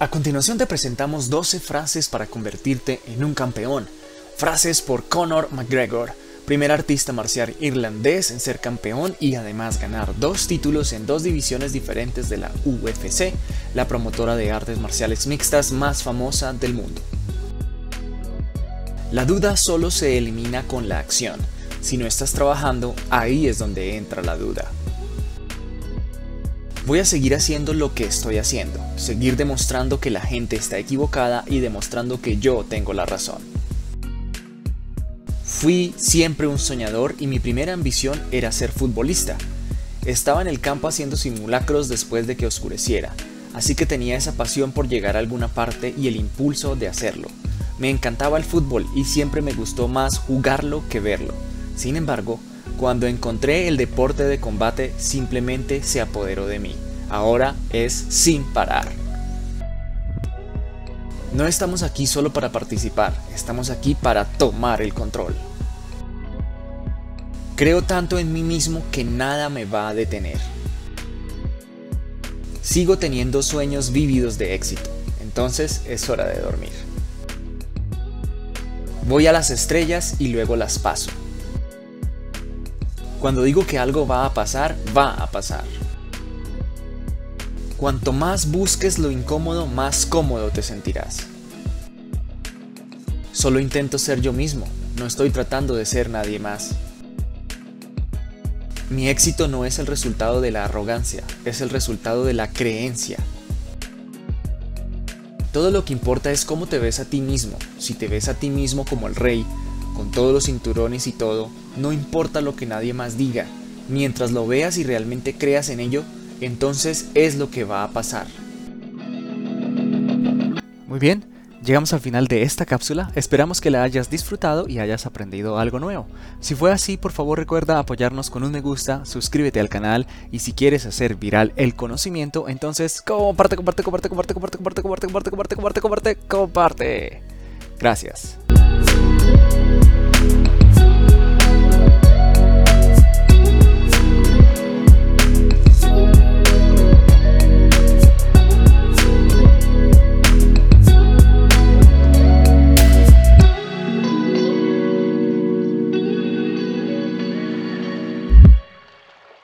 A continuación te presentamos 12 frases para convertirte en un campeón. Frases por Conor McGregor, primer artista marcial irlandés en ser campeón y además ganar dos títulos en dos divisiones diferentes de la UFC, la promotora de artes marciales mixtas más famosa del mundo. La duda solo se elimina con la acción. Si no estás trabajando, ahí es donde entra la duda. Voy a seguir haciendo lo que estoy haciendo, seguir demostrando que la gente está equivocada y demostrando que yo tengo la razón. Fui siempre un soñador y mi primera ambición era ser futbolista. Estaba en el campo haciendo simulacros después de que oscureciera, así que tenía esa pasión por llegar a alguna parte y el impulso de hacerlo. Me encantaba el fútbol y siempre me gustó más jugarlo que verlo. Sin embargo, cuando encontré el deporte de combate simplemente se apoderó de mí. Ahora es sin parar. No estamos aquí solo para participar, estamos aquí para tomar el control. Creo tanto en mí mismo que nada me va a detener. Sigo teniendo sueños vívidos de éxito, entonces es hora de dormir. Voy a las estrellas y luego las paso. Cuando digo que algo va a pasar, va a pasar. Cuanto más busques lo incómodo, más cómodo te sentirás. Solo intento ser yo mismo, no estoy tratando de ser nadie más. Mi éxito no es el resultado de la arrogancia, es el resultado de la creencia. Todo lo que importa es cómo te ves a ti mismo. Si te ves a ti mismo como el rey, con todos los cinturones y todo, no importa lo que nadie más diga, mientras lo veas y realmente creas en ello, entonces es lo que va a pasar. Muy bien, llegamos al final de esta cápsula, esperamos que la hayas disfrutado y hayas aprendido algo nuevo. Si fue así, por favor recuerda apoyarnos con un me gusta, suscríbete al canal y si quieres hacer viral el conocimiento, entonces comparte, comparte, comparte, comparte, comparte, comparte, comparte, comparte, comparte, comparte, comparte. Gracias.